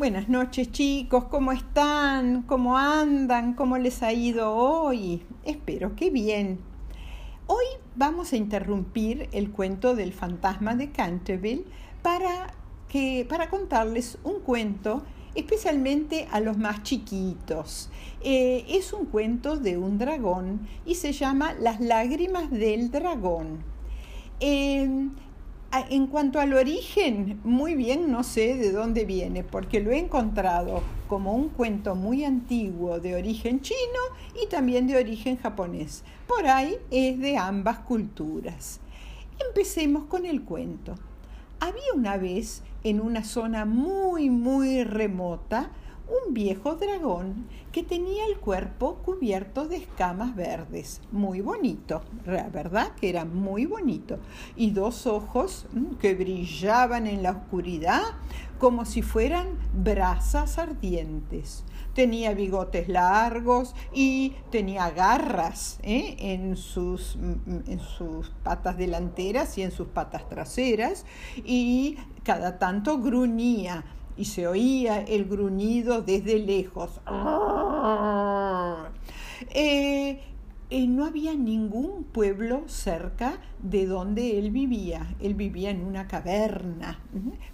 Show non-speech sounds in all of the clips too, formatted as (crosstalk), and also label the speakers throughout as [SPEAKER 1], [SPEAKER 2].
[SPEAKER 1] Buenas noches chicos, ¿cómo están? ¿Cómo andan? ¿Cómo les ha ido hoy? Espero que bien. Hoy vamos a interrumpir el cuento del fantasma de Canterville para, que, para contarles un cuento especialmente a los más chiquitos. Eh, es un cuento de un dragón y se llama Las lágrimas del dragón. Eh, en cuanto al origen, muy bien no sé de dónde viene, porque lo he encontrado como un cuento muy antiguo de origen chino y también de origen japonés. Por ahí es de ambas culturas. Empecemos con el cuento. Había una vez en una zona muy, muy remota un viejo dragón que tenía el cuerpo cubierto de escamas verdes, muy bonito, ¿verdad? Que era muy bonito, y dos ojos mm, que brillaban en la oscuridad como si fueran brasas ardientes. Tenía bigotes largos y tenía garras ¿eh? en, sus, mm, en sus patas delanteras y en sus patas traseras y cada tanto gruñía y se oía el gruñido desde lejos. Eh, eh, no había ningún pueblo cerca de donde él vivía. Él vivía en una caverna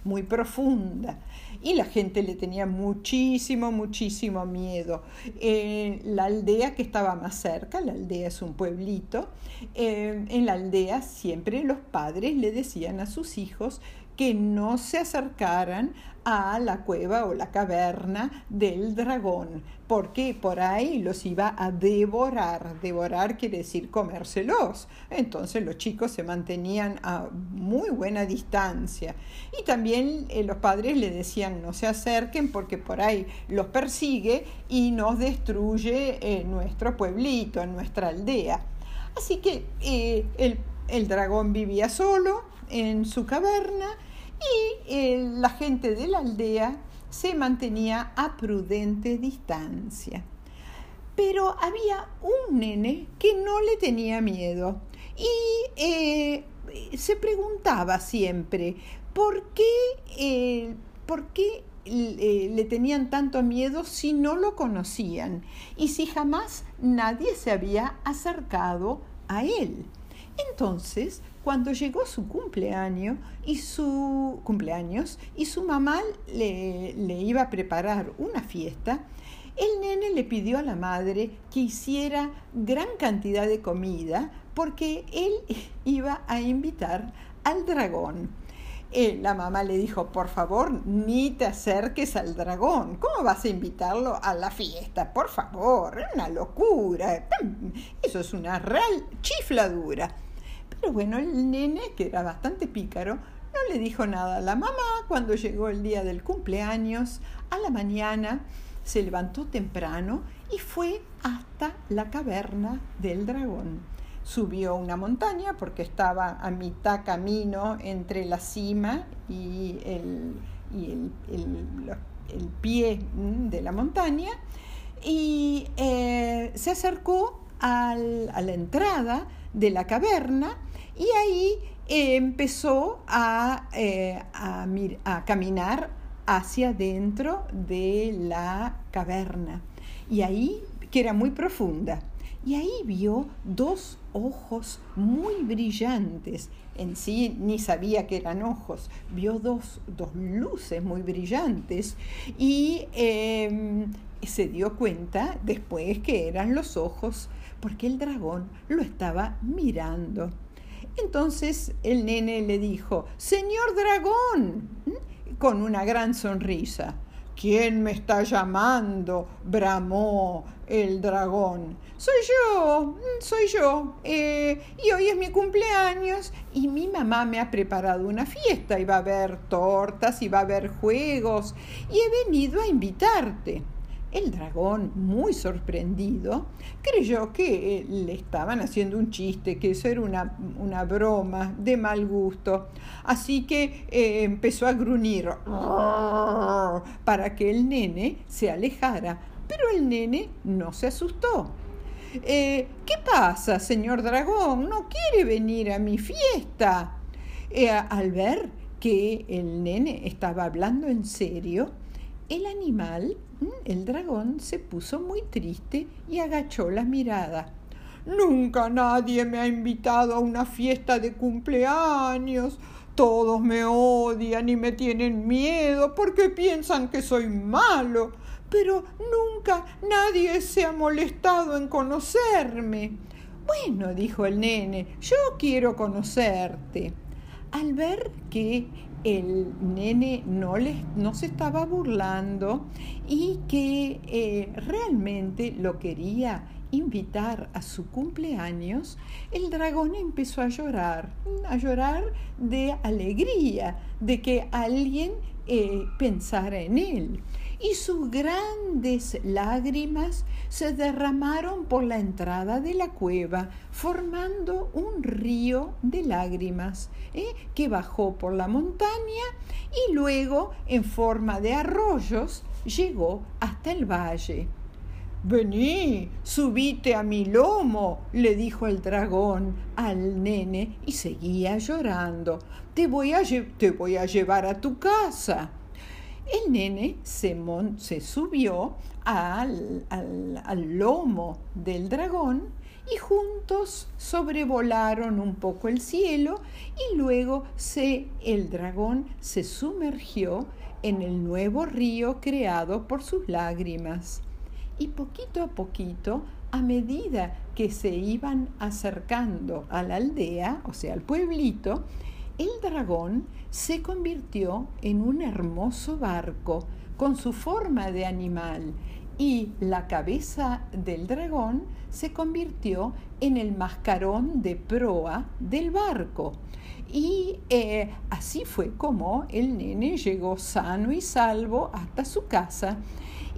[SPEAKER 1] muy profunda y la gente le tenía muchísimo, muchísimo miedo. Eh, la aldea que estaba más cerca, la aldea es un pueblito, en la aldea siempre los padres le decían a sus hijos que no se acercaran a la cueva o la caverna del dragón, porque por ahí los iba a devorar. Devorar quiere decir comérselos. Entonces los chicos se mantenían a muy buena distancia. Y también eh, los padres le decían no se acerquen porque por ahí los persigue y nos destruye eh, nuestro pueblito, nuestra aldea. Así que eh, el, el dragón vivía solo en su caverna y eh, la gente de la aldea se mantenía a prudente distancia. Pero había un nene que no le tenía miedo y eh, se preguntaba siempre por qué, eh, por qué le tenían tanto miedo si no lo conocían y si jamás nadie se había acercado a él. Entonces cuando llegó su cumpleaños y su cumpleaños y su mamá le, le iba a preparar una fiesta, el nene le pidió a la madre que hiciera gran cantidad de comida porque él (laughs) iba a invitar al dragón. Eh, la mamá le dijo, por favor, ni te acerques al dragón. ¿Cómo vas a invitarlo a la fiesta? Por favor, una locura. Eso es una real chifladura. Pero bueno, el nene, que era bastante pícaro, no le dijo nada a la mamá cuando llegó el día del cumpleaños. A la mañana se levantó temprano y fue hasta la caverna del dragón. Subió una montaña porque estaba a mitad camino entre la cima y el, pie mm, de la montaña y eh, se acercó a la entrada de la caverna y ahí empezó eh, a, a, caminar hacia dentro de la caverna. Y ahí, que era muy profunda, y ahí vio dos ojos muy brillantes. En sí ni sabía que eran ojos, vio dos, luces muy brillantes y em, se dio cuenta después que eran los ojos porque el dragón lo estaba mirando. Entonces el nene le dijo, Señor dragón, con una gran sonrisa. ¿Quién me está llamando? bramó el dragón. Soy yo, soy yo. Eh, y hoy es mi cumpleaños y mi mamá me ha preparado una fiesta y va a haber tortas y va a haber juegos y he venido a invitarte. El dragón, muy sorprendido, creyó que le estaban haciendo un chiste, que eso era una, broma de mal gusto. Así que eh, empezó a gruñir para que el nene se alejara. Pero el nene no se asustó. Eh, ¿Qué pasa, señor dragón? ¿No quiere venir a mi fiesta? Eh, al ver que el nene estaba hablando en serio, el animal, el dragón, se puso muy triste y agachó la mirada. Nunca nadie me ha invitado a una fiesta de cumpleaños. Todos me odian y me tienen miedo porque piensan que soy malo, pero nunca nadie se ha molestado en conocerme. Bueno, dijo el nene, yo quiero conocerte. Al ver que el nene no, no se estaba burlando y que eh, realmente lo quería invitar a su cumpleaños, el dragón empezó a llorar, a llorar de alegría, de que alguien eh, pensara en él y sus grandes lágrimas se derramaron por la entrada de la cueva, formando un río de lágrimas ¿eh? que bajó por la montaña y luego, en forma de arroyos, llegó hasta el valle. Vení, subite a mi lomo, le dijo el dragón al nene y seguía llorando. Te voy a, te voy a llevar a tu casa. El nene se, se subió al, al, lomo del dragón y juntos sobrevolaron un poco el cielo y luego se, el dragón se sumergió en el nuevo río creado por sus lágrimas. Y poquito a poquito, a medida que se iban acercando a la aldea, o sea, al pueblito, el dragón se convirtió en un hermoso barco con su forma de animal y la cabeza del dragón se convirtió en el mascarón de proa del barco. Y eh, así fue como el nene llegó sano y salvo hasta su casa.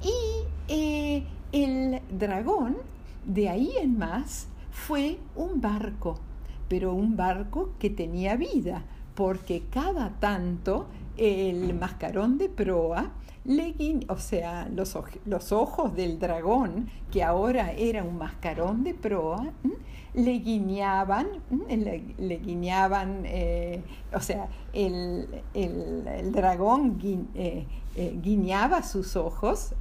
[SPEAKER 1] Y eh, el dragón, de ahí en más, fue un barco pero un barco que tenía vida, porque cada tanto el mascarón de proa, o sea, los, los, ojos del dragón, que ahora era un mascarón de proa, le guiñaban, le, guiñaban, eh, o sea, el, dragón eh, eh, guiñaba sus ojos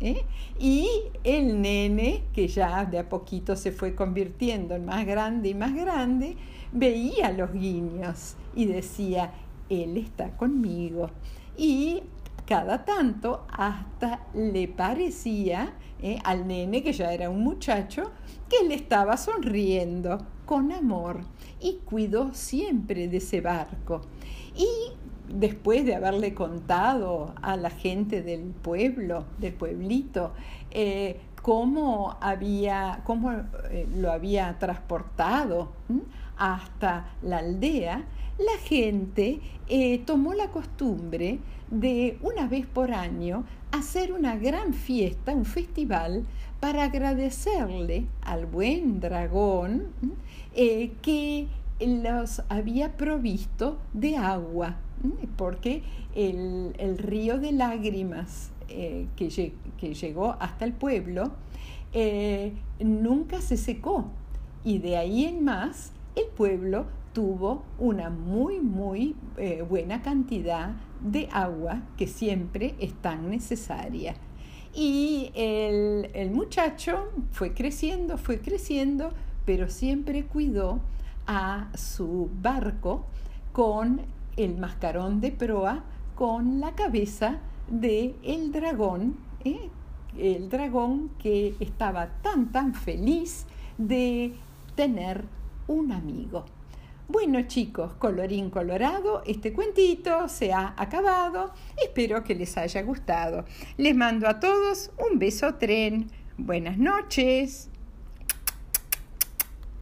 [SPEAKER 1] y el nene, que ya de a poquito se fue convirtiendo en más grande y más grande, veía los guiños y decía, Él está conmigo. Y cada tanto hasta le parecía eh, al nene, que ya era un muchacho, que le estaba sonriendo con amor y cuidó siempre de ese barco. Y después de haberle contado a la gente del pueblo, del pueblito, eh, cómo, había, cómo eh, lo había transportado hasta la aldea, la gente eh, tomó la costumbre de una vez por año hacer una gran fiesta, un festival, para agradecerle al buen dragón eh, que los había provisto de agua, porque el, río de lágrimas eh, que, que, llegó hasta el pueblo nunca se secó. Y de ahí en más el pueblo tuvo una muy, muy eh, buena cantidad de agua que siempre es tan necesaria. Y el, el, muchacho fue creciendo, fue creciendo, pero siempre cuidó a su barco con el mascarón de proa, con la cabeza de el dragón, ¿eh? el dragón que estaba tan, tan feliz de tener un amigo. Bueno chicos, colorín colorado, este cuentito se ha acabado. Espero que les haya gustado. Les mando a todos un beso tren. Buenas noches.